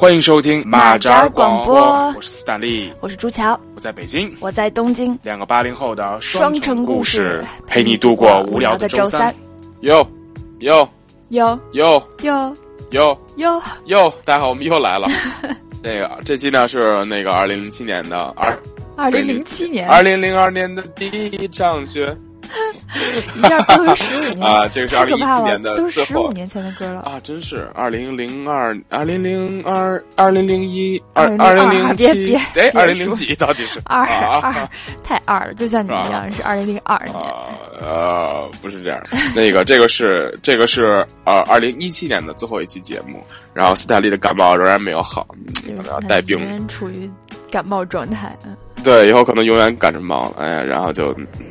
欢迎收听马扎广播。我是斯坦利，我是朱乔，我在北京，我在东京，两个八零后的双城城故事事陪你度过无聊的周三。。哟哟哟哟哟哟哟，哟，大家好，我们又来了。那个这期呢是那个二零零七年的二二零零七年，二零零二年的第一场雪 一下都是十五年啊，这个是二零一七年的都是十五年前的歌了。啊，真是二零零二、二零零二、二零零一、二2002二零零七哎，二零零几到底是二啊二 太二了，就像你一样是二零零二年。啊呃，不是这样，那个这个是这个是呃二零一七年的最后一期节目，然后斯坦利的感冒仍然没有好，带病仍然处于感冒状态。嗯，对，以后可能永远感着冒了，哎呀，然后就嗯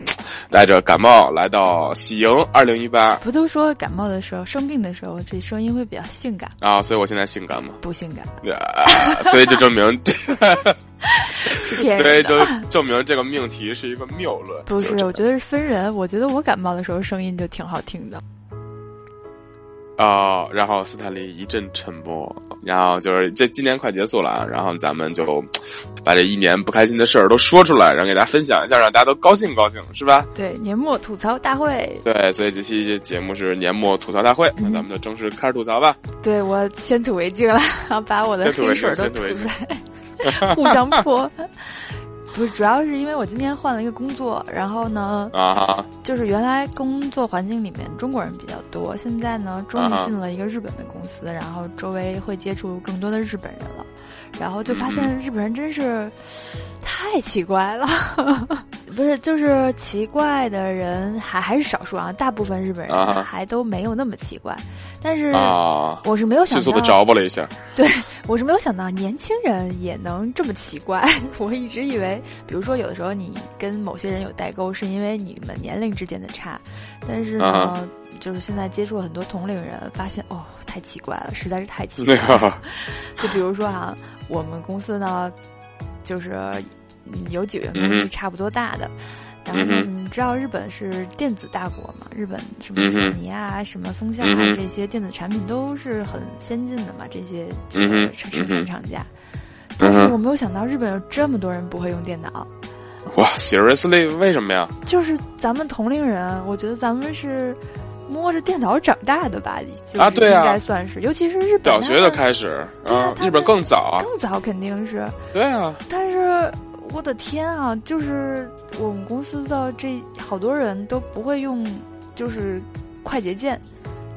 带着感冒来到喜迎二零一八不都说感冒的时候、生病的时候，这声音会比较性感，啊，所以我现在性感吗，不性感啊所以就证明，所以就。证明这个命题是一个谬论，不，是我觉得是分人。我觉得我感冒的时候声音就挺好听的。啊、然后斯坦利一阵沉默，然后就是这今年快结束了啊，然后咱们就把这一年不开心的事儿都说出来，然后给大家分享一下，让大家都高兴高兴，是吧？对，年末吐槽大会，对，所以这期节目是年末吐槽大会，那嗯咱们就正式开始吐槽吧。对我先吐为敬了，然 后把我的先吐为黑水都吐出来，互相泼。不是，主要是因为我今天换了一个工作，然后呢，啊，就是原来工作环境里面中国人比较多，现在呢，终于进了一个日本的公司，然后周围会接触更多的日本人了，然后就发现日本人真是太奇怪了，不是，就是奇怪的人还还是少数啊，大部分日本人还都没有那么奇怪，但是啊，我是没有想到迅速的着吧了一下，对我是没有想到年轻人也能这么奇怪。我一直以为，比如说有的时候你跟某些人有代沟，是因为你们年龄之间的差，但是呢，啊就是现在接触了很多同龄人，发现哦，太奇怪了，实在是太奇怪了。个就比如说啊、我们公司呢，就是嗯有几个员工嗯哼是差不多大的。然后你知道日本是电子大国嘛？日本什么索尼啊、什么松下啊这些电子产品都是很先进的嘛，这些这个嗯哼生产厂家。但是我没有想到日本有这么多人不会用电脑，哇，seriously，为什么呀？就是咱们同龄人，我觉得咱们是摸着电脑长大的吧，就是啊对啊。应该算是，尤其是日本小学的开始，啊，日本更早啊，更早肯定是，对啊，但是我的天啊，就是我们公司的这好多人都不会用，就是快捷键。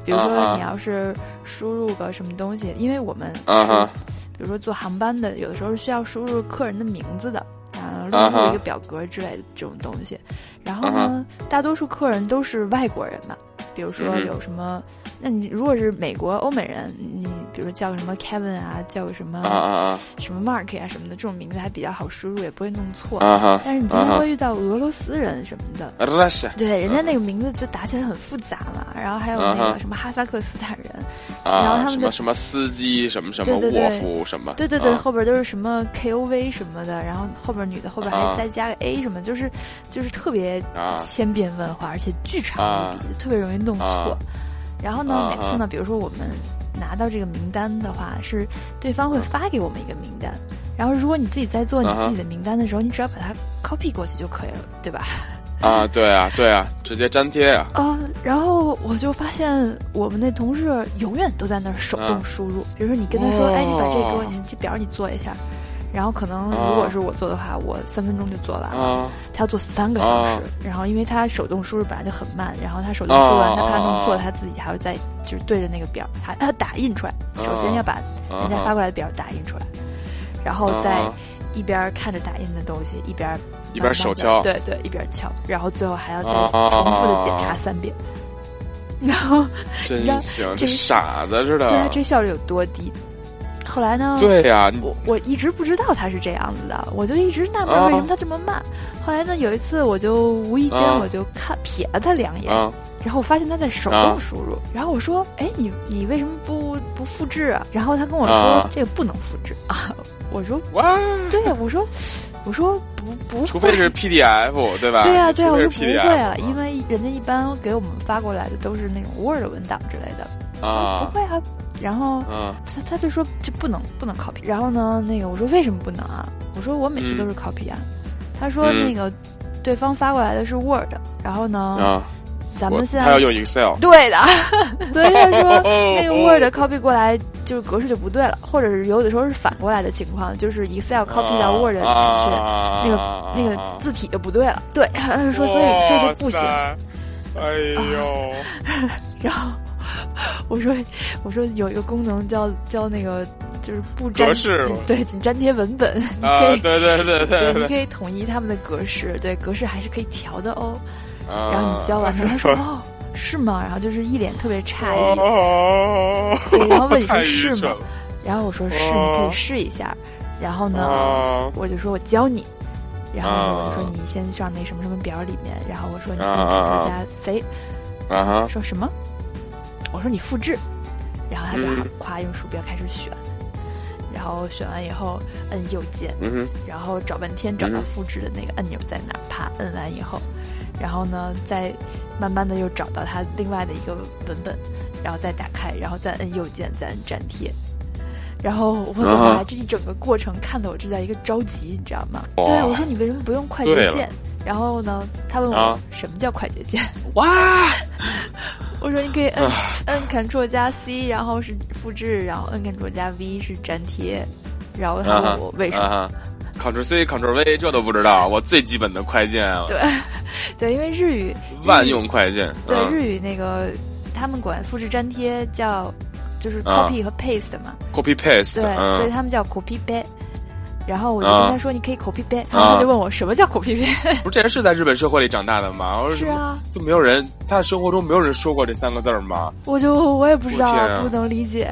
比如说你要是输入个什么东西，因为我们啊哈是比如说坐航班的，有的时候是需要输入客人的名字的，啊，录入一个表格之类的这种东西。然后啊呢，大多数客人都是外国人嘛，比如说有什么，那你如果是美国欧美人，你比如叫个什么 Kevin 啊，叫个什么什么 Mark 啊、什么的，这种名字还比较好输入，也不会弄错。但是你经常会遇到俄罗斯人什么的，对，人家那个名字就打起来很复杂嘛。然后还有那个什么哈萨克斯坦人，然后啊，他们的什么什么司机，什么什么对对对。沃夫，什么，对对对，啊。后边都是什么 KOV 什么的，然后后边女的后边啊。还再加个 A 什么，就是就是特别啊。千变万化，而且巨长啊。无比，特别容易弄错。啊。然后呢，啊每次呢，比如说我们拿到这个名单的话，是对方会发给我们一个名单，然后如果你自己在做你自己的名单的时候，你只要把它 copy 过去就可以了，对吧？啊，对啊，对啊，直接粘贴啊，啊、然后我就发现我们那同事永远都在那儿手动啊。输入，比如说你跟他说，哦哎，你把这个给我，你这表你做一下。然后可能啊。如果是我做的话，我三分钟就做完了。啊。他要做三个小时，啊。然后因为他手动输入本来就很慢，然后他手动输入完，啊他怕弄错，啊。他自己还要再就是对着那个表，还他打印出来，首先啊要把人家发过来的表打印出来，然后再啊一边看着打印的东西，一边一边手敲。对对，一边敲，然后最后还要再啊重复的检查三遍，然后真行，这这傻子似的，对啊，这效率有多低？后来呢？对呀，你我我一直不知道他是这样子的，我就一直纳闷啊为什么他这么慢。后来呢，有一次我就无意间啊我就看瞥了他两眼，啊然后我发现他在手啊动输入，然后我说：“哎，你你为什么不不复制啊？”然后他跟我说：“啊这个不能复制啊。” 我说哇，：“对呀、我说我说不不会，除非是 PDF 对吧？对呀、对呀、我说不会啊，因为人家一般给我们发过来的都是那种 Word 文档之类的。啊不会啊，然后嗯他他就说这不能不能 copy，然后呢，那个我说为什么不能啊？我说我每次都是 copy 啊。他说嗯那个对方发过来的是 Word，然后呢，咱们现在他要用 Excel，对的，所以他说哦那个 Word copy 过来就是格式就不对了，或者是有的时候是反过来的情况，就是 Excel copy 到 Word 里面去，啊那个那个字体就不对了。对，他就说所以所以就不行。哎呦，然后 我说我说有一个功能叫叫那个就是不粘格式对仅粘贴文本，你啊，可以、对对对对，你可以统一他们的格式，对格式还是可以调的哦。啊然后你教完他，他说 哦是吗？然后就是一脸特别诧异，哦然后问你说是吗然后我说是，哦你可以试一下。然后呢，啊我就说我教你。然后啊我就说你先上那什么什么表里面，然后我说你啊可以啊说什么？我说你复制，然后他就嗯夸用鼠标开始选，然后选完以后摁右键，嗯，然后找半天找到嗯复制的那个按钮在哪儿，啪摁完以后，然后呢再慢慢的又找到它另外的一个文本，然后再打开，然后再摁右键再摁粘贴。然后我的妈，啊这一整个过程看得我这叫一个着急，你知道吗？哇对，我说你为什么不用快捷键？然后呢，他问我、啊什么叫快捷键？哇，我说你可以摁啊摁 Ctrl 加 C，然后是复制，然后摁 Ctrl 加 V 是粘贴，然后他问我为什么？？Ctrl C Ctrl V 这都不知道，我最基本的快键啊，对，对，因为日语万用快键，对、嗯日语那个他们管复制粘贴叫就是啊 copy 和 paste 嘛，，Copy Paste，对，所以嗯，他们叫 copy paste。然后我就啊跟他说：“你可以 paste。”然后他就问我什么叫 copy paste？不是这人是在日本社会里长大的吗？是啊，就没有人，他的生活中没有人说过这三个字儿吗？我就我也不知道，啊不能理解，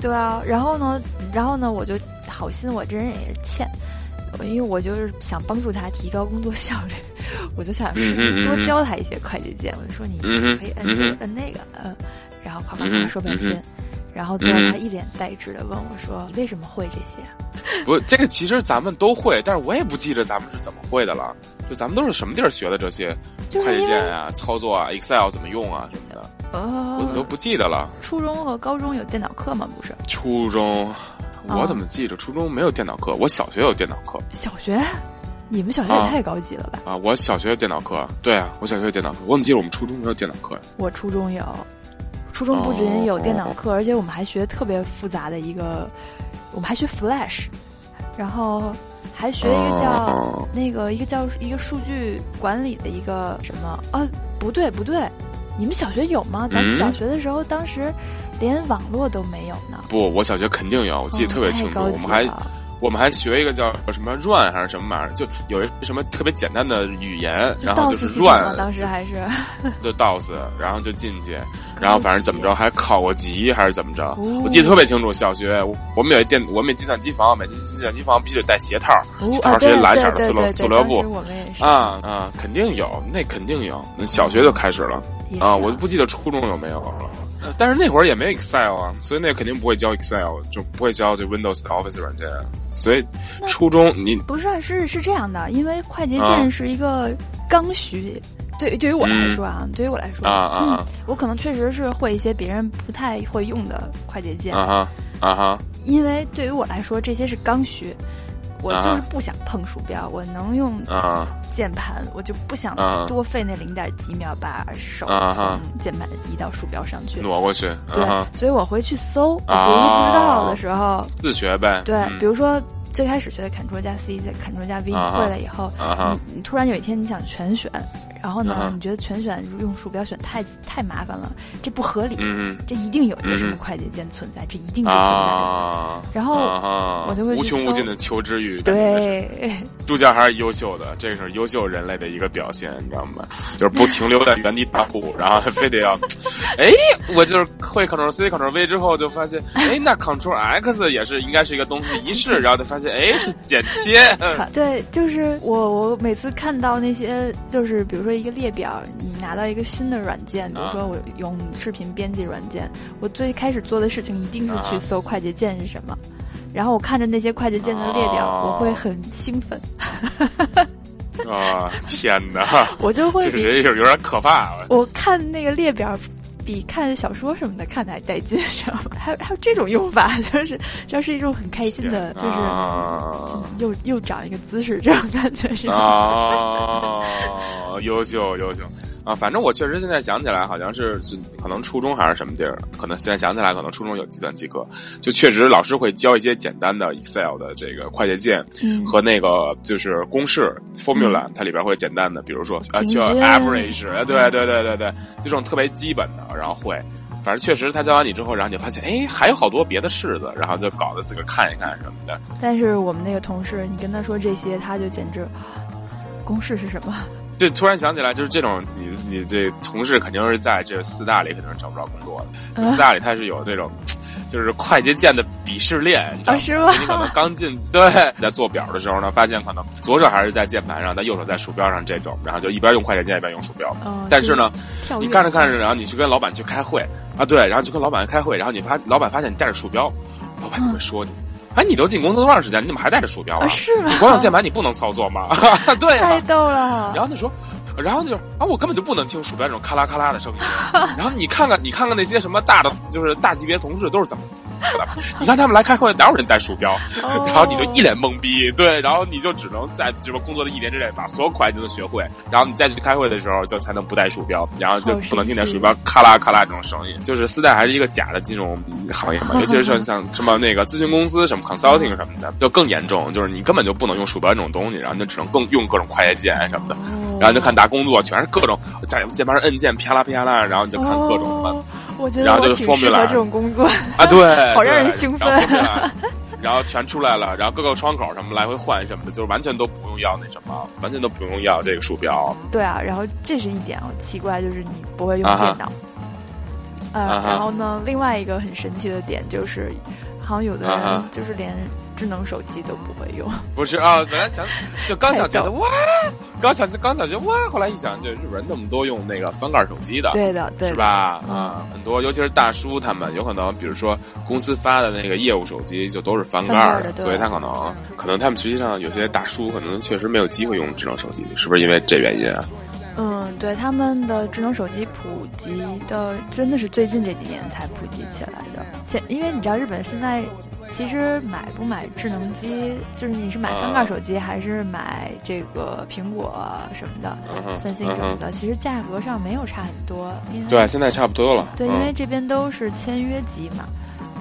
对啊。然后呢，然后呢，我就好心，我这人也是欠，因为我就是想帮助他提高工作效率，我就想多教他一些快捷键。我就说你可以摁这个摁那个，嗯，然后夸夸嗯哼夸说半嗯天哼。然后他一脸呆滞的问我说：“你为什么会这些 不，这个其实咱们都会，但是我也不记得咱们是怎么会的了。就咱们都是什么地儿学的这些？”快捷键啊、操作啊、Excel 怎么用啊什么的，我都呃，不记得了。初中和高中有电脑课吗？不是，初中，啊我怎么记着初中没有电脑课？我小学有电脑课小学，你们小学也啊太高级了吧？啊！我小学有电脑课，对啊，我小学有电脑课。我怎么记得我们初中没有电脑课呀？我初中有，初中不仅有电脑课，而且我们还学特别复杂的一个，我们还学 Flash，然后还学一个叫、哦那个一个叫一个数据管理的一个什么啊？不对不对，你们小学有吗？咱们嗯小学的时候，当时连网络都没有呢。不，我小学肯定有，我记得特别清楚。我们还了我们还学一个叫什么 run 还是什么玩意儿，就有一什么特别简单的语言，然后就是 run，当时还是就 DOS，然后就进去，然后反正怎么着还考过级还是怎么着，哦。我记得特别清楚。小学我我们有一电，我们有计算机房，每次计算机房必须得带鞋套，哦鞋套是蓝色的对对对塑料塑料布。啊啊，肯定有，那肯定有，那小学就开始了。啊，我都不记得初中有没有了。呃但是那会儿也没有 Excel 啊，所以那肯定不会教 Excel，就不会教这 Windows 的 Office 软件。所以初中你不是是是这样的，因为快捷啊键是一个刚需。对，对于我来说啊，对于我来说啊啊啊嗯，我可能确实是会一些别人不太会用的快捷键，啊哈啊哈因为对于我来说这些是刚需。我啊。就是不想碰鼠标，我能用啊。键盘，我就不想啊。多费那零点几秒把手从键盘移到鼠标上去。挪过去，对啊，所以我会去搜，我比如啊。说不知道的时候，自学呗。对，嗯。比如说最开始学的 Ctrl 加 C，再 Ctrl 加 V，、会了以后，你突然有一天你想全选，然后呢，你觉得全选用鼠标选太太麻烦了，这不合理，嗯这一定有一个什么嗯快捷键存在，这一定哼就存在。啊，然后啊我就会无穷无尽的求知欲。，对，助教还是优秀的，这是优秀人类的一个表现，你知道吗？就是不停留在原地踏步，然后非得要，哎，我就是会 Ctrl C Ctrl V 之后就发现，哎，那 Ctrl X 也是应该是一个东西一试，然后就发现，哎，是剪切。对，就是我我每次看到那些，就是比如说一个列表，你拿到一个新的软件，比如啊。说我用视频编辑软件，我最开始做的事情一定是去啊。搜快捷键是什么，然后我看着那些快捷键的列表，哦我会很兴奋，啊，天哪，我就会比这个人有有点可怕。我看那个列表比看小说什么的看的还带劲，知道吗？还有还有这种用法，就是这是一种很开心的，就是又又长一个姿势，这种感觉是 啊，优秀优秀。啊，反正我确实现在想起来，好像是可能初中还是什么地儿，可能现在想起来，可能初中有计算机课，就确实老师会教一些简单的 Excel 的这个快捷键和那个就是公式 formula，它里边会简单的，比如说啊叫 average，对对对对对，就这种特别基本的，然后会，反正确实他教完你之后，然后你就发现，哎，还有好多别的式子，然后就搞得自个看一看什么的。但是我们那个同事，你跟他说这些，他就简直，公式是什么？就突然想起来，就是这种你你这同事肯定是在这四大里肯定是找不着工作的。就四大里他是有这种，就是快捷键的鄙视链，你知道吗？你可能刚进对，在做表的时候呢，发现可能左手还是在键盘上，但右手在鼠标上这种，然后就一边用快捷键一边用鼠标。但是呢，你干着干着，然后你去跟老板去开会啊，对，然后去跟老板开会，然后你发老板发现你带着鼠标，老板就会说你。哎，你都进公司多长时间？你怎么还带着鼠标啊？是吗？你光用键盘你不能操作吗？对太逗了。然后他说，然后就啊，我根本就不能听鼠标这种咔啦咔啦的声音。然后你看看，你看看那些什么大的，就是大级别同事都是怎么。你看他们来开会，哪有人带鼠标？然后你就一脸懵逼，对，然后你就只能在这个工作的一年之内把所有快捷都学会，然后你再去开会的时候就才能不带鼠标，然后就不能听见鼠标咔啦咔啦这种声音。就是四代还是一个假的金融行业嘛，尤其是像像什么那个咨询公司、什么 consulting 什么的，就更严重，就是你根本就不能用鼠标这种东西，然后你就只能更用各种快捷键什么的，然后就看大工作全是各种在键盘上摁键啪啦啪啦，然后你就看各种什么。我觉得我挺适合这种工作啊，对，好让人兴奋。然后全出来了，然后各个窗口什么来回换什么的，就是完全都不用要那什么，完全都不用要这个鼠标。对啊，然后这是一点啊，奇怪就是你不会用电脑。呃，然后呢，另外一个很神奇的点就是，好像有的人就是连。智能手机都不会用，不是啊？本来想就刚想觉得哇，刚想刚想觉得哇，后来一想，就日本人那么多用那个翻盖手机的，对的，对是吧？啊，很多，尤其是大叔他们，有可能比如说公司发的那个业务手机就都是翻盖的，所以他可能可能他们实际上有些大叔可能确实没有机会用智能手机，是不是因为这原因啊？嗯，对，他们的智能手机普及的真的是最近这几年才普及起来的，现因为你知道日本现在。其实买不买智能机，就是你是买翻盖手机还是买这个苹果什么的，三星什么的，其实价格上没有差很多。对，现在差不多了。对，因为这边都是签约机嘛，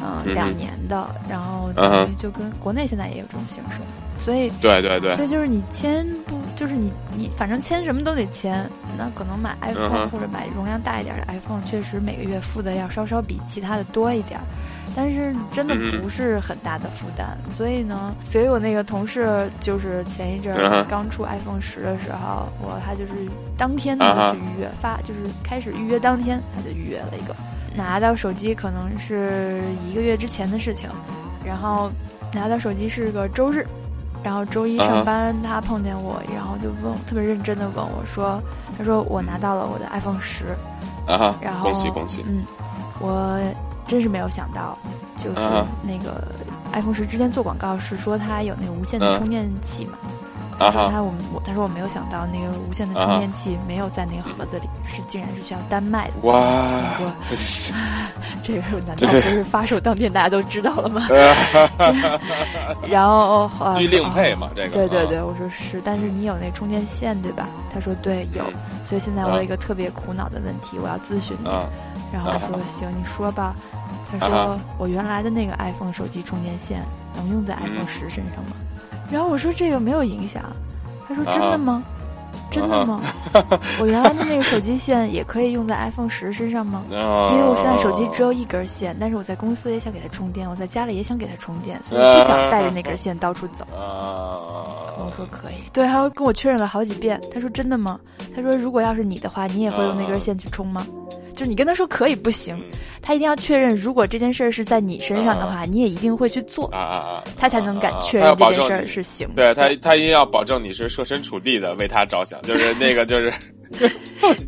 嗯，两年的，然后等于就跟国内现在也有这种形式，所以对对对，所以就是你签不，就是你你反正签什么都得签，那可能买 iPhone 或者买容量大一点的 iPhone，确实每个月付的要稍稍比其他的多一点。但是真的不是很大的负担，所以呢，所以我那个同事就是前一阵刚出 iPhone 十的时候，我他就是当天他就去预约发，就是开始预约当天他就预约了一个，拿到手机可能是一个月之前的事情，然后拿到手机是个周日，然后周一上班他碰见我，然后就问特别认真的问我说，他说我拿到了我的 iPhone 十，啊，然后恭喜恭喜，嗯，我。真是没有想到，就是那个 iPhone 十之前做广告是说它有那个无线的充电器嘛。他说他我们我他说我没有想到那个无线的充电器没有在那个盒子里，是竟然是需要单卖的。哇！心 说这个难道不是发售当天大家都知道了吗？然后需另配嘛？这个对对对，我说是，但是你有那充电线对吧？他说对有，所以现在我有一个特别苦恼的问题，我要咨询你。然后我说行，你说吧。他说我原来的那个 iPhone 手机充电线能用在 iPhone 十身上吗？然后我说这个没有影响，他说真的吗？真的吗？我原来的那个手机线也可以用在 iPhone 十身上吗？因为我现在手机只有一根线，但是我在公司也想给它充电，我在家里也想给它充电，所以不想带着那根线到处走。我说可以，对，他跟我确认了好几遍。他说真的吗？他说如果要是你的话，你也会用那根线去充吗？就你跟他说可以不行，他一定要确认，如果这件事儿是在你身上的话，你也一定会去做啊啊啊！他才能敢确认这件事儿是行。对他，他一定要保证你是设身处地的为他着想，就是那个就是，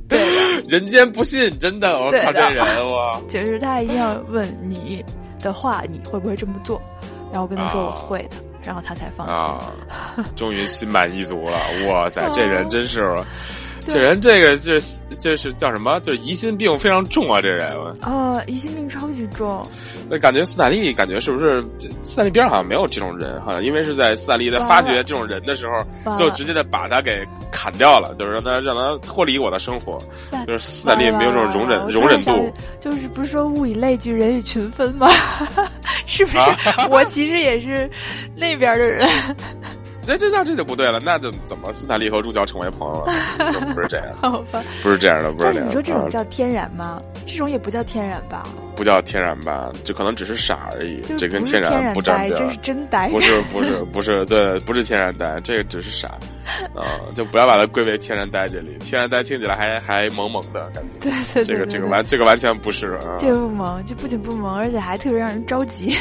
对，人间不信，真的，我靠这人哇！就是他一定要问你的话，你会不会这么做？然后我跟他说我会的，然后他才放心。终于心满意足了，哇塞，这人真是。这人这个就是就是叫什么？就是疑心病非常重啊！这人哦，疑心病超级重。那感觉斯坦利感觉是不是斯坦利边上好像没有这种人哈？因为是在斯坦利在发掘这种人的时候，就直接的把他给砍掉了，就是让他让他脱离我的生活。就是斯坦利没有这种容忍容忍度。就是不是说物以类聚，人以群分吗？是不是？我其实也是那边的人。这这那这就不对了，那就怎么斯坦利和主角成为朋友了？不是这样，好吧？不是这样的，不是这样。你说这种叫天然吗？这种也不叫天然吧？不叫天然吧？就可能只是傻而已。这跟天然不沾边。这是真呆。不是不是 不是，对，不是天然呆，这个只是傻。啊，就不要把它归为天然呆这里。天然呆听起来还还萌萌的感觉。对对对。这个这个完这个完全不是啊。这不萌，这不仅不萌，而且还特别让人着急。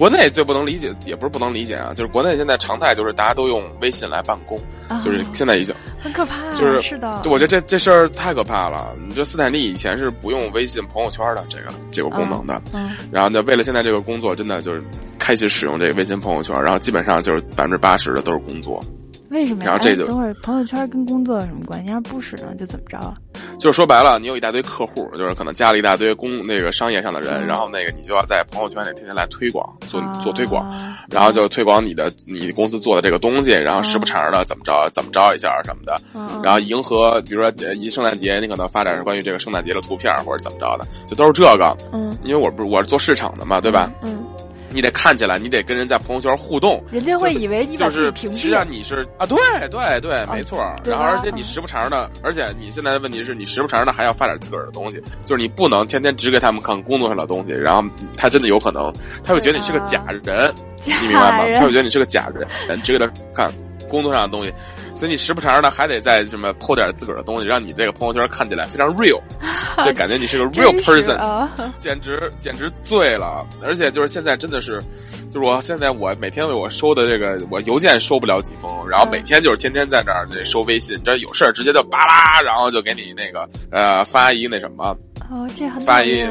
国内最不能理解，也不是不能理解啊，就是国内现在常态就是大家都用微信来办公，就是现在已经很可怕，就是是的，我觉得这这事儿太可怕了。你这斯坦利以前是不用微信朋友圈的这个这个功能的，嗯，然后呢，为了现在这个工作，真的就是开启使用这个微信朋友圈，然后基本上就是百分之八十的都是工作。为什么？然后这就等会儿朋友圈跟工作有什么关系？要是不使呢，就怎么着啊？就是说白了，你有一大堆客户，就是可能加了一大堆公那个商业上的人，然后那个你就要在朋友圈里天天来推广，做做推广，然后就推广你的你公司做的这个东西，然后时不常的怎么着怎么着一下什么的，然后迎合，比如说一圣诞节，你可能发展是关于这个圣诞节的图片或者怎么着的，就都是这个。嗯，因为我不是我是做市场的嘛，对吧？嗯。你得看起来，你得跟人在朋友圈互动，人家会以为你就是屏蔽。实际上你是啊，对对对，没错。然后而且你时不常的，而且你现在的问题是你时不常的还要发点自个儿的东西，就是你不能天天只给他们看工作上的东西，然后他真的有可能他会觉得你是个假人，你明白吗？他会觉得你是个假人，只给他看工作上的东西。所以你时不常的还得在什么抛点自个儿的东西，让你这个朋友圈看起来非常 real，就感觉你是个 real person，简直简直醉了。而且就是现在真的是，就是我现在我每天为我收的这个我邮件收不了几封，然后每天就是天天在这儿收微信，这有事儿直接就巴拉，然后就给你那个呃发一那什么，哦，这很发一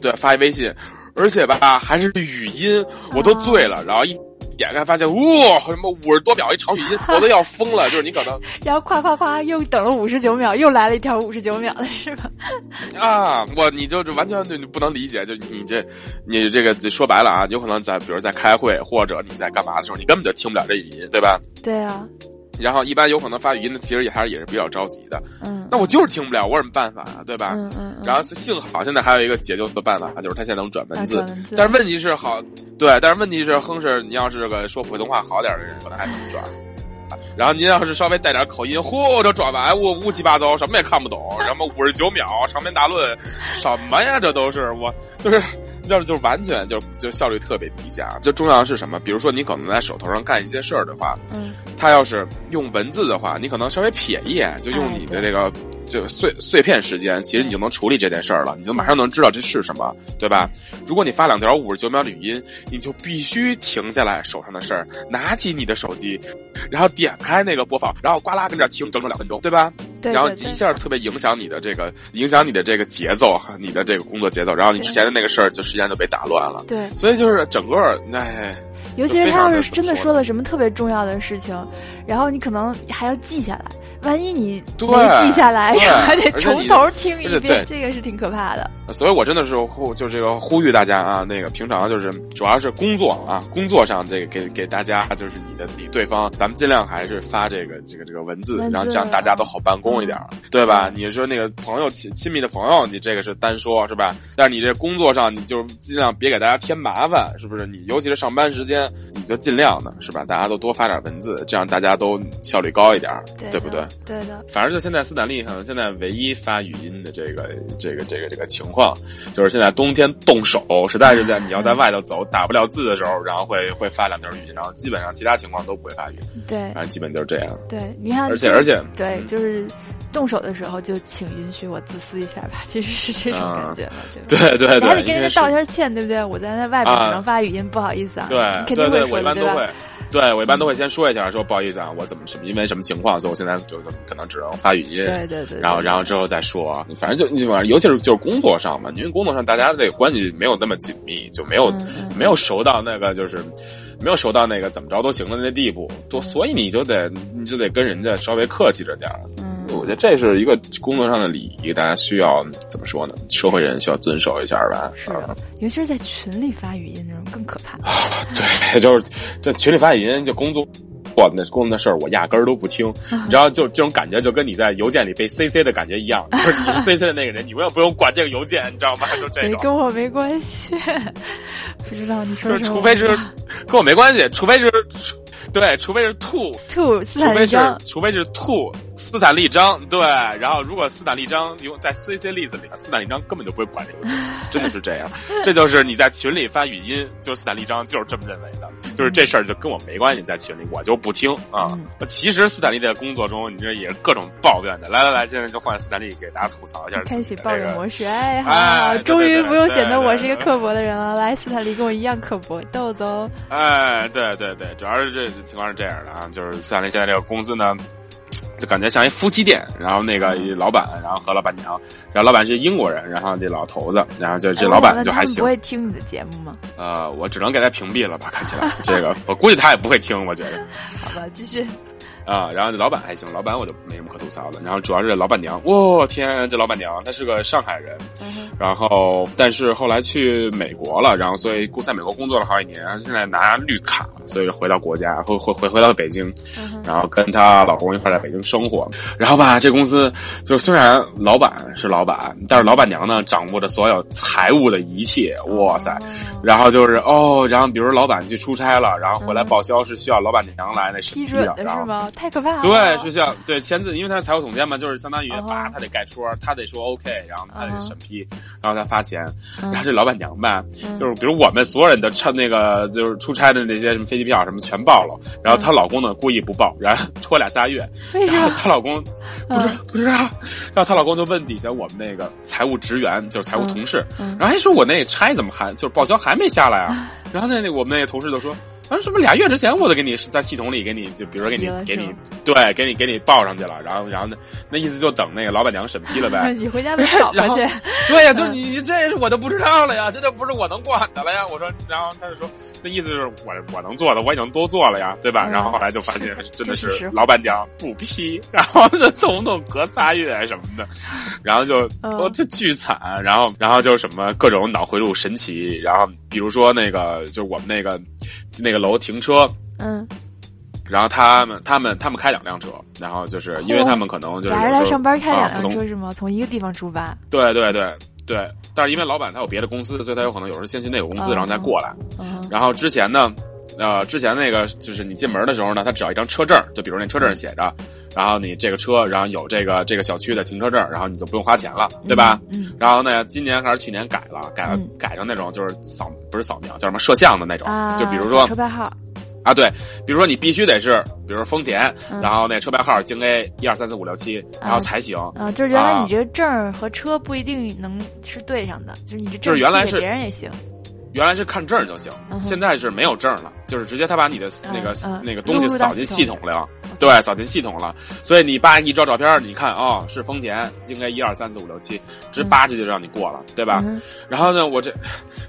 对发一微信，而且吧还是语音，我都醉了，然后一。点开发现，哇，什么五十多秒一长语音，我都要疯了。就是你可能，然后夸夸夸，又等了五十九秒，又来了一条五十九秒的，是吧？啊，我你就完全你不能理解，就你这，你这个说白了啊，有可能在比如在开会或者你在干嘛的时候，你根本就听不了这语音，对吧？对啊。然后一般有可能发语音的，其实也还是也是比较着急的。嗯，那我就是听不了，我有什么办法啊？对吧？嗯嗯。然后幸好现在还有一个解救的办法，就是他现在能转文字。但是问题是好，对，但是问题是哼是你要是个说普通话好点的人，可能还能转。然后您要是稍微带点口音，嚯，这转完我乌七八糟，什么也看不懂。什么五十九秒长篇大论，什么呀？这都是我就是。这就是完全就就效率特别低下。就重要的是什么？比如说你可能在手头上干一些事儿的话，嗯，他要是用文字的话，你可能稍微瞥一眼，就用你的这个就碎碎片时间，其实你就能处理这件事儿了，你就马上能知道这是什么，对吧？如果你发两条五十九秒的语音，你就必须停下来手上的事儿，拿起你的手机，然后点开那个播放，然后呱啦跟这儿停整整两分钟，对吧？然后一下特别影响你的这个影响你的这个节奏，你的这个工作节奏，然后你之前的那个事儿就时间就被打乱了。对，所以就是整个哎，尤其是他要是真的说了什么特别重要的事情，然后你可能还要记下来。万一你没记下来，还得从头听一遍，这个是挺可怕的。所以我真的是呼，就这个呼吁大家啊，那个平常就是主要是工作啊，工作上这个给给大家就是你的你对方，咱们尽量还是发这个这个这个文字，然后这样大家都好办公一点，对吧？你说那个朋友亲亲密的朋友，你这个是单说，是吧？但是你这工作上，你就尽量别给大家添麻烦，是不是？你尤其是上班时间，你就尽量的是吧？大家都多发点文字，这样大家都效率高一点，对不对？对的，反正就现在斯坦利可能现在唯一发语音的这个这个这个这个情况，就是现在冬天冻手，实在是在你要在外头走打不了字的时候，然后会会发两条语音，然后基本上其他情况都不会发语音。对，反正基本就是这样。对，你看，而且而且，对，就是动手的时候就请允许我自私一下吧，其实是这种感觉嘛，对对对，还得跟人家道一下歉，对不对？我在那外边只能发语音，不好意思啊。对，肯定会说的，对吧？对，我一般都会先说一下，说不好意思啊，我怎么什么因为什么情况，所以我现在就可能只能发语音。对对对。然后然后之后再说，反正就你反正尤其是就是工作上嘛，因为工作上大家这个关系没有那么紧密，就没有没有熟到那个就是没有熟到那个怎么着都行的那地步，多所以你就得你就得跟人家稍微客气着点儿。嗯。我觉得这是一个工作上的礼仪，大家需要怎么说呢？社会人需要遵守一下吧。是的，尤其是在群里发语音那种更可怕。啊对，就是这群里发语音就工作。我那工作的事儿，我压根儿都不听，你知道，就这种感觉，就跟你在邮件里被 CC 的感觉一样，就是你是 CC 的那个人，你永远不用管这个邮件，你知道吗？就这种。跟我没关系，不知道你说就是除非是 跟我没关系，除非是，对，除非是兔兔，除非是除非是兔。斯坦利张对，然后如果斯坦利张用在 C C 例子里，斯坦利张根本就不会管这个，真的是这样。这就是你在群里发语音，就斯坦利张就是这么认为的，就是这事儿就跟我没关系，在群里我就不听啊。其实斯坦利在工作中，你这也是各种抱怨的。来来来，现在就换斯坦利给大家吐槽一下。开启抱怨模式，哎，好，终于不用显得我是一个刻薄的人了。来，斯坦利跟我一样刻薄，豆豆。哎，对对对，主要是这情况是这样的啊，就是斯坦利现在这个公司呢。就感觉像一夫妻店，然后那个老板，然后和老板娘，然后老板是英国人，然后这老头子，然后就这老板就还行。不会听你的节目吗？呃，我只能给他屏蔽了吧，看起来 这个，我估计他也不会听，我觉得。好吧，继续。啊，然后这老板还行，老板我就没什么可吐槽的。然后主要是老板娘，我天，这老板娘她是个上海人，然后但是后来去美国了，然后所以在美国工作了好几年，然后现在拿绿卡，所以回到国家，回回回回到北京，然后跟她老公一块在北京生活。然后吧，这公司就虽然老板是老板，但是老板娘呢掌握着所有财务的一切，哇塞！然后就是哦，然后比如老板去出差了，然后回来报销是需要老板娘来那审批的，是吗？太可怕了！对，是像对签字，因为他是财务总监嘛，就是相当于把他得盖戳，他得说 OK，然后他得审批，然后他发钱。然后这老板娘吧，就是比如我们所有人的趁那个就是出差的那些什么飞机票什么全报了，然后她老公呢故意不报，然后拖俩仨月。为啥？她老公不知不知道，然后她老公就问底下我们那个财务职员，就是财务同事，然后还说我那差怎么还就是报销还没下来啊？然后那那我们那个同事就说。啊，什么俩月之前我都给你在系统里给你，就比如说给你给你，对，给你给你报上去了，然后然后那那意思就等那个老板娘审批了呗。你回家再找 去。对呀，就是你这是我都不知道了呀，这就不是我能管的了呀。我说，然后他就说，那意思就是我我能做的我已经都做了呀，对吧？然后后来就发现真的是老板娘不批，然后就动不动隔仨月什么的，然后就我这巨惨，然后然后就什么各种脑回路神奇，然后比如说那个就是我们那个那个。楼停车，嗯，然后他们他们他们开两辆车，然后就是因为他们可能就是俩人来上班开两辆车是吗？从一个地方出发？对对对对，但是因为老板他有别的公司，所以他有可能有时候先去那个公司，然后再过来。然后之前呢，呃，之前那个就是你进门的时候呢，他只要一张车证，就比如那车证写着。然后你这个车，然后有这个这个小区的停车证，然后你就不用花钱了，对吧？嗯。然后呢，今年还是去年改了，改了改成那种就是扫不是扫描，叫什么摄像的那种，啊就比如说车牌号。啊，对，比如说你必须得是，比如说丰田，然后那车牌号京 A 一二三四五六七，然后才行。啊，就是原来你这个证和车不一定能是对上的，就是你这就是原来是别人也行。原来是看证就行，现在是没有证了，就是直接他把你的那个那个东西扫进系统了，对，扫进系统了。所以你爸一照照片，你看哦，是丰田，应该一二三四五六七，直叭这就让你过了，对吧？然后呢，我这，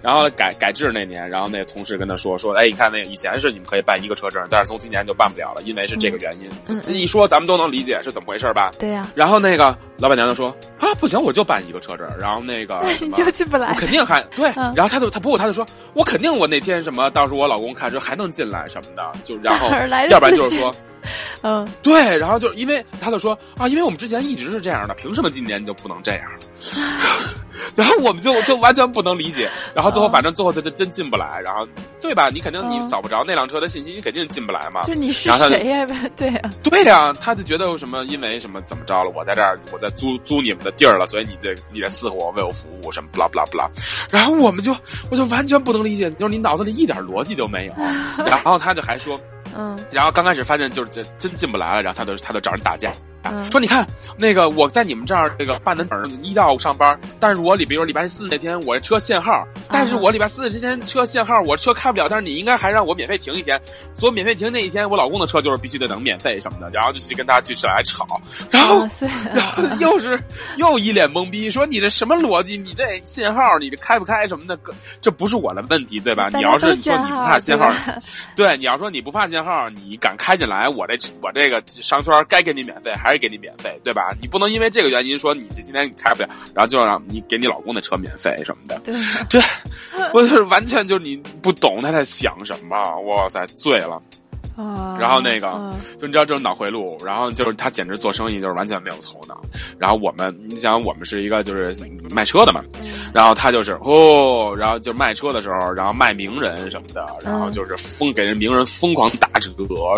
然后改改制那年，然后那同事跟他说说，哎，你看那个以前是你们可以办一个车证，但是从今年就办不了了，因为是这个原因。这一说咱们都能理解是怎么回事吧？对呀。然后那个老板娘就说啊，不行，我就办一个车证。然后那个 你就进不来，肯定还对。然后他就他不过他就说，我肯定我那天什么，到时候我老公看说还能进来什么的，就然后要不然就是说，嗯，对，然后就因为他就说啊，因为我们之前一直是这样的，凭什么今年就不能这样？然后我们就就完全不能理解，然后最后反正最后他就真进不来，然后对吧？你肯定你扫不着那辆车的信息，你肯定进不来嘛。就你是谁呀？对呀，对呀，他就觉得什么，因为什么怎么着了？我在这儿，我在租租你们的地儿了，所以你得你得伺候我，为我服务，什么不啦不啦不啦。然后我们就我就完全不能理解，就是你脑子里一点逻辑都没有。然后他就还说，嗯，然后刚开始发现就是真真进不来了，然后他就他就找人打架。说你看那个我在你们这儿这个办的本一到五上班，但是我里比如礼拜四那天我这车限号，但是我礼拜四这天车限号，我车开不了，但是你应该还让我免费停一天，所以免费停那一天，我老公的车就是必须得能免费什么的，然后就去跟他去来吵，然后然后 又是又一脸懵逼，说你这什么逻辑？你这信号你这开不开什么的，这不是我的问题对吧？你要是说你不怕限号，对，你要说你不怕限号，你敢开进来，我这我这个商圈该给你免费还。是给你免费，对吧？你不能因为这个原因说你这今天你开不了，然后就让你给你老公的车免费什么的。对，这 我就是完全就是你不懂他在想什么，哇塞，醉了。啊，然后那个嗯就你知道这种脑回路，然后就是他简直做生意就是完全没有头脑。然后我们，你想我们是一个就是卖车的嘛，然后他就是哦，然后就卖车的时候，然后卖名人什么的，然后就是疯给人名人疯狂打折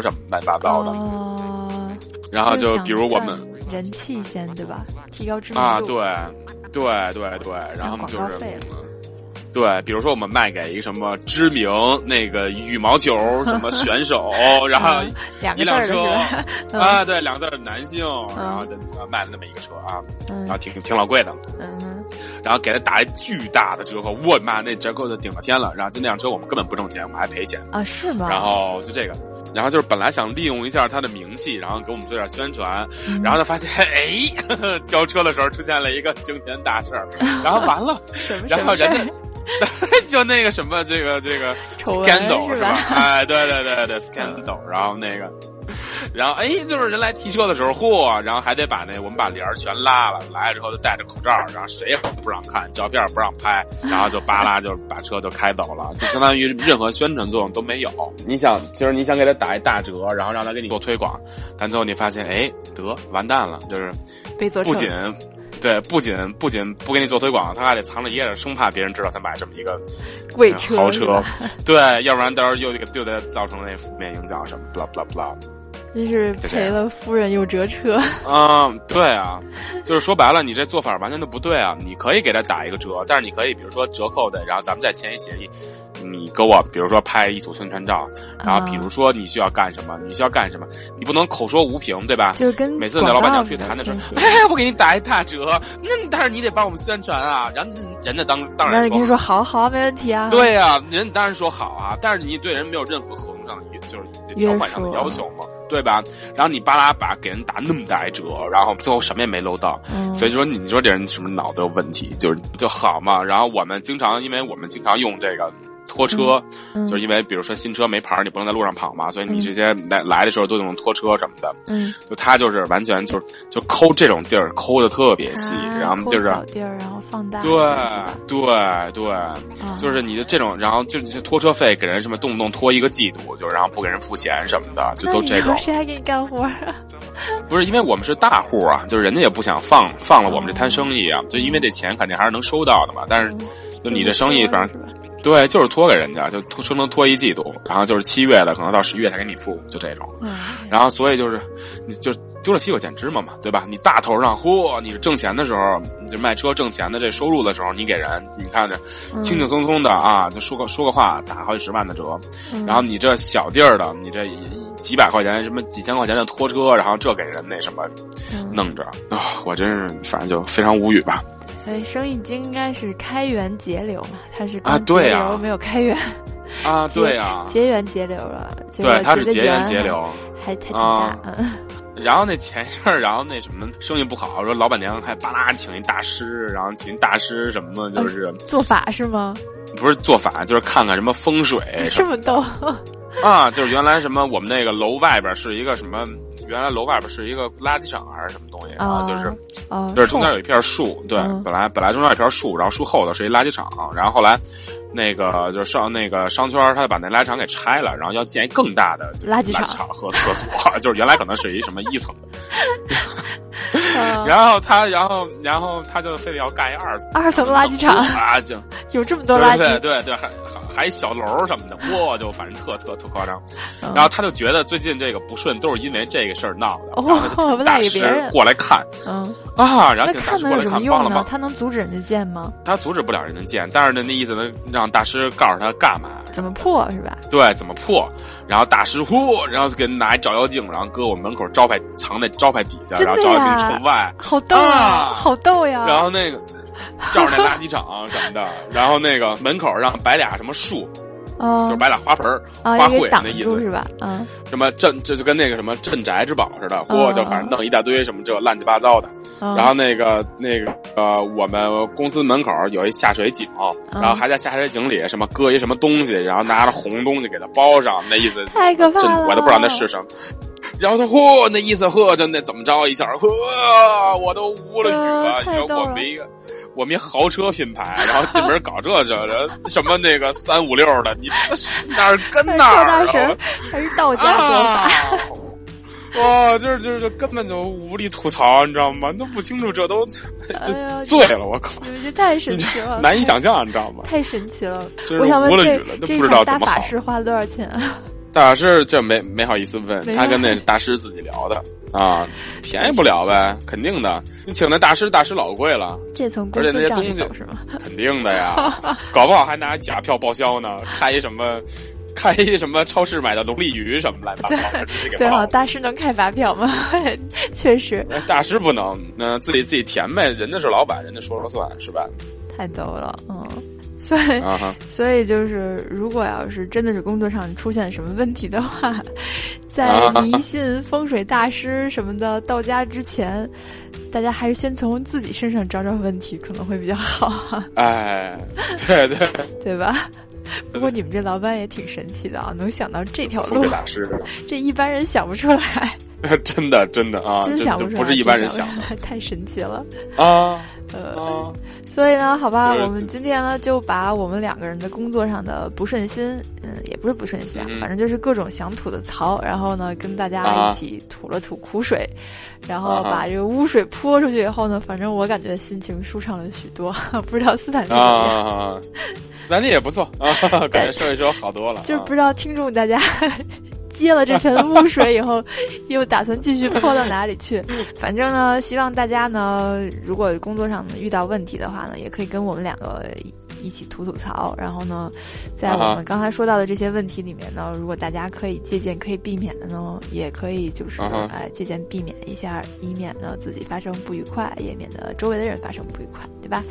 什么乱七八糟的。哦，然后就比如我们人气先对吧？提高知名度啊，对，对对对，然后就是对，比如说我们卖给一个什么知名那个羽毛球 什么选手，然后一辆车 啊，对，两个字儿男性，然后就卖了那么一个车啊，然后嗯挺挺老贵的，嗯然后给他打一巨大的折扣，我妈那折扣就顶了天了，然后就那辆车我们根本不挣钱，我们还赔钱，啊是吗？然后就这个。然后就是本来想利用一下他的名气，然后给我们做点宣传，嗯然后他发现，哎，呵 呵交车的时候出现了一个惊天大事儿，然后完了，什么然后人家？就那个什么，这个这个 scandal 是吧？哎，对对对对，scandal，然后那个，然后哎，就是人来提车的时候，嚯，然后还得把那我们把帘儿全拉了，来了之后就戴着口罩，然后谁也不让看，照片不让拍，然后就巴拉就把车就开走了，就相当于任何宣传作用都没有。你想，其实你想给他打一大折，然后让他给你做推广，但最后你发现，哎，得完蛋了，就是被不仅对，不仅不仅不给你做推广，他还得藏着掖着，生怕别人知道他买这么一个贵车呃豪车，对，要不然到时候又给又得造成那负面影响什么，blah blah blah。这样赔了夫人又折车。嗯，对啊，就是说白了，你这做法完全都不对啊！你可以给他打一个折，但是你可以比如说折扣的，然后咱们再签一协议，你给我比如说拍一组宣传照，然后比如说你需要干什么，你需要干什么，你不能口说无凭，对吧？就是跟每次那老板娘去谈的时候哎，我给你打一大折，那但是你得帮我们宣传啊。然后人家当当然那你跟你说好好没问题啊。对呀、人当然说好啊，但是你对人没有任何合同上的就是条款上的要求嘛，对吧？然后你巴拉把给人打那么大一折，然后最后什么也没搂到，嗯，所以说你说这人是不是脑子有问题？就是就好嘛。然后我们经常，因为我们经常用这个。拖车，嗯就是因为比如说新车没牌儿，你不能在路上跑嘛，所以你这些来来的时候都用拖车什么的。嗯，就他就是完全就是就抠这种地儿抠的特别细，啊然后就是小地儿，然后放大。对对对，啊就是你的这种，然后就就拖车费给人什么动不动拖一个季度，就然后不给人付钱什么的，就都这种后。谁还给你干活啊？不是因为我们是大户啊，就是人家也不想放放了我们这摊生意啊，就因为这钱肯定还是能收到的嘛。但是就你这生意，反正对，就是拖给人家，就拖说能拖一季度，然后就是七月的，可能到十月才给你付，就这种。嗯，然后所以就是，你就丢了西瓜捡芝麻嘛，对吧？你大头上，嚯，你是挣钱的时候，你就卖车挣钱的这收入的时候，你给人，你看着轻轻松松的啊，就说个说个话，打好几十万的折。嗯然后你这小地儿的，你这几百块钱什么几千块钱的拖车，然后这给人那什么嗯弄着啊、我真是反正就非常无语吧。所以生意经应该是开源节流嘛，它是啊对啊没有开源，啊，对啊、节源节流了。对果，它是节源节流。还还挺啊大，嗯 然后那前一阵儿，然后那什么生意不好，说老板娘还巴拉请一大师，然后请一大师什么，就是、做法是吗？不是做法，就是看看什么风水什这么逗，啊，就是原来什么我们那个楼外边是一个什么，原来楼外边是一个垃圾场还是什么东西，然后就是。哦，就是中间有一片树，对，嗯本来本来中间有一片树，然后树后头是一垃圾场，然后后来，那个就是上那个商圈，他就把那垃圾场给拆了，然后要建一更大的垃圾场场和厕所，就是原来可能是一什么一层 然后他，然后然后他就非得要盖一二层二层垃圾场啊，就有这么多垃对圾，对对，还还还小楼什么的，哇，就反正特特特夸张。嗯然后他就觉得最近这个不顺都是因为这个事儿闹的，哦然后他就 大师过来看嗯，啊，然后请大师过来看，了忙？。他能阻止人家建吗？他阻止不了人家建，但是呢，那意思呢，让大师告诉他干嘛，怎么破是吧？对，怎么破。然后大师呼，然后就给拿一照妖镜，然后搁我们门口招牌藏在招牌底下，然后照妖镜呀冲外，好逗啊好逗呀！然后那个 照着那垃圾场什么的，然后那个门口让摆俩什么树，哦就是摆俩花盆花卉那意思，是吧？嗯，什么镇这就跟那个什么镇宅之宝似的，嗯嚯，就反正弄一大堆什么这乱七八糟的。嗯然后那个那个呃，我们公司门口有一下水井，嗯然后还在下水井里什么搁一什么东西，然后拿着红东西给它包上，那意思太可怕真了我都不知道那是什么。然后他嚯，那意思嚯，就那怎么着一下，嚯，我都无了语了。你说我们一个我们一豪车品牌，然后进门搞这这这，什么那个三五六的，你这哪儿跟哪儿啊？还是道家说法？哇，就是就是根本就无力吐槽，你知道吗？都不清楚，这都 就醉了，我靠！你这太神奇了，难以想象，你知道吗？太神奇了！我想问这这场大法师花了多少钱啊？大师这没没好意思问，他跟那大师自己聊的啊，便宜不了呗，肯定的。你请那大师，大师老贵了，这从而且那些东西是吗？肯定的呀，搞不好还拿假票报销呢，开一什么？开一什么超市买的龙利鱼什么来着？对啊，大师能开发票吗？确实，大师不能，那自己自己填呗。人家是老板，人家说了算是吧？太逗了，嗯。所以，所以就是，如果要是真的是工作上出现什么问题的话，在迷信风水大师什么的到家之前，大家还是先从自己身上找找问题，可能会比较好。哎，对对，对吧？不过你们这老板也挺神奇的啊，能想到这条路，这一般人想不出来。真的，真的啊，真想不出来，不是一般人想的，太神奇了啊！呃，所以呢，好吧，我们今天呢就把我们两个人的工作上的不顺心，嗯，也不是不顺心啊，反正就是各种想吐的槽，然后呢跟大家一起吐了吐苦水，然后把这个污水泼出去以后呢，反正我感觉心情舒畅了许多。不知道斯坦利怎么样？斯坦利也不错啊，感觉说一说好多了。就是不知道听众大家。接了这盆污水以后，又打算继续泼到哪里去？反正呢，希望大家呢，如果工作上遇到问题的话呢，也可以跟我们两个一起吐吐槽。然后呢，在我们刚才说到的这些问题里面呢，如果大家可以借鉴、可以避免的呢，也可以就是哎借鉴避免一下，以免呢自己发生不愉快，也免得周围的人发生不愉快，对吧？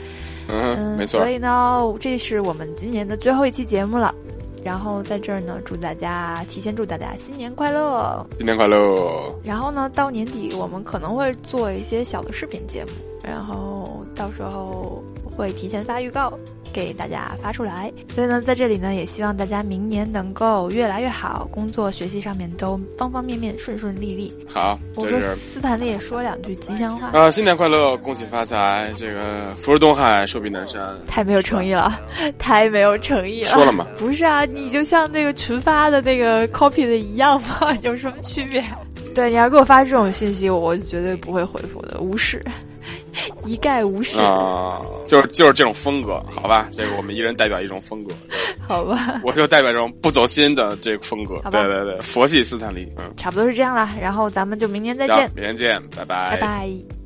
嗯，没错。所以呢，这是我们今年的最后一期节目了。然后在这儿呢，祝大家提前祝大家新年快乐，新年快乐。然后呢，到年底我们可能会做一些小的视频节目，然后到时候会提前发预告。给大家发出来，所以呢，在这里呢，也希望大家明年能够越来越好，工作、学习上面都方方面面顺顺利利。好，我说斯坦利也说两句吉祥话啊，新年快乐，恭喜发财，这个福如东海，寿比南山。太没有诚意了，太没有诚意了。说了吗？不是啊，你就像那个群发的那个 copy 的一样吗？有什么区别？对，你要给我发这种信息，我绝对不会回复的，无视。一概无视啊，就是就是这种风格，好吧？这个我们一人代表一种风格，好吧？我就代表这种不走心的这个风格，对对对，佛系斯坦利，嗯，差不多是这样了。然后咱们就明天再见，明天见，拜拜，拜拜。